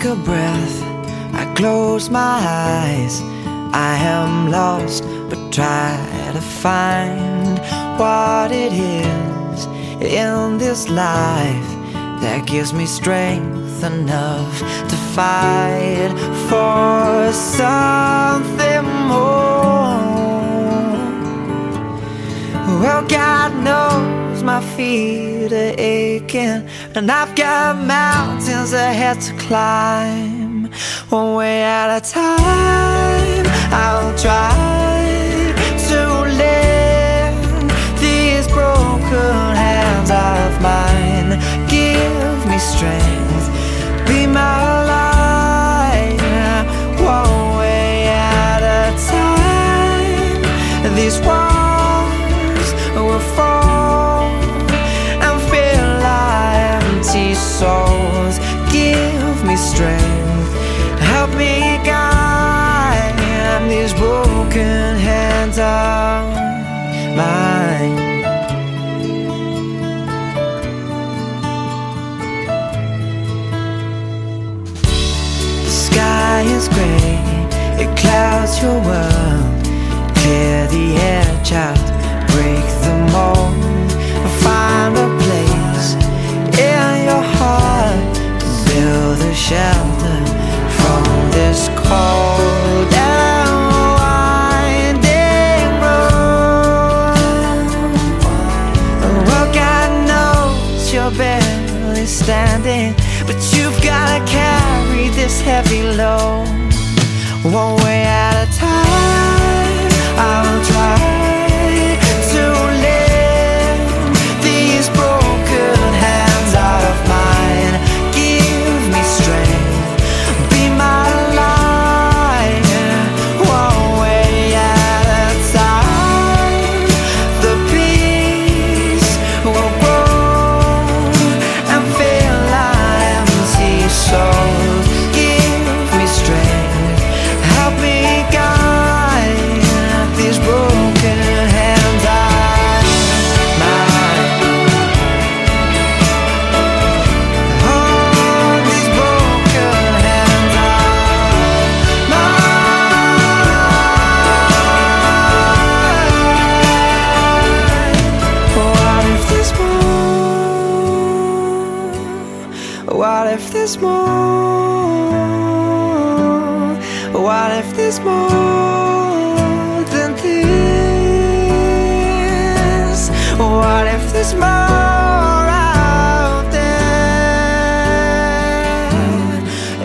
your breath, I close my eyes. I am lost, but try to find what it is in this life that gives me strength enough to fight for something more. Feet are aching, and I've got mountains ahead to climb. One way at a time, I'll try strength, help me guide God knows you're barely standing, but you've gotta carry this heavy load. One What if there's more? What if there's more than this? What if there's more out there?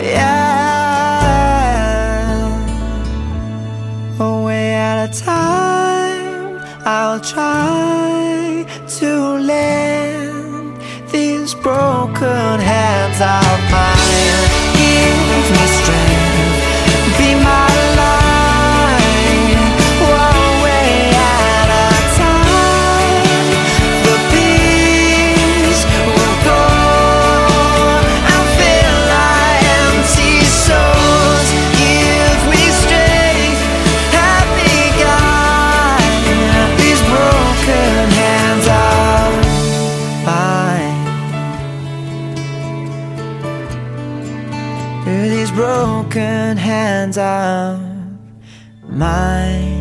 Yeah. A way at a time, I'll try to lend hands of broken hands of mine.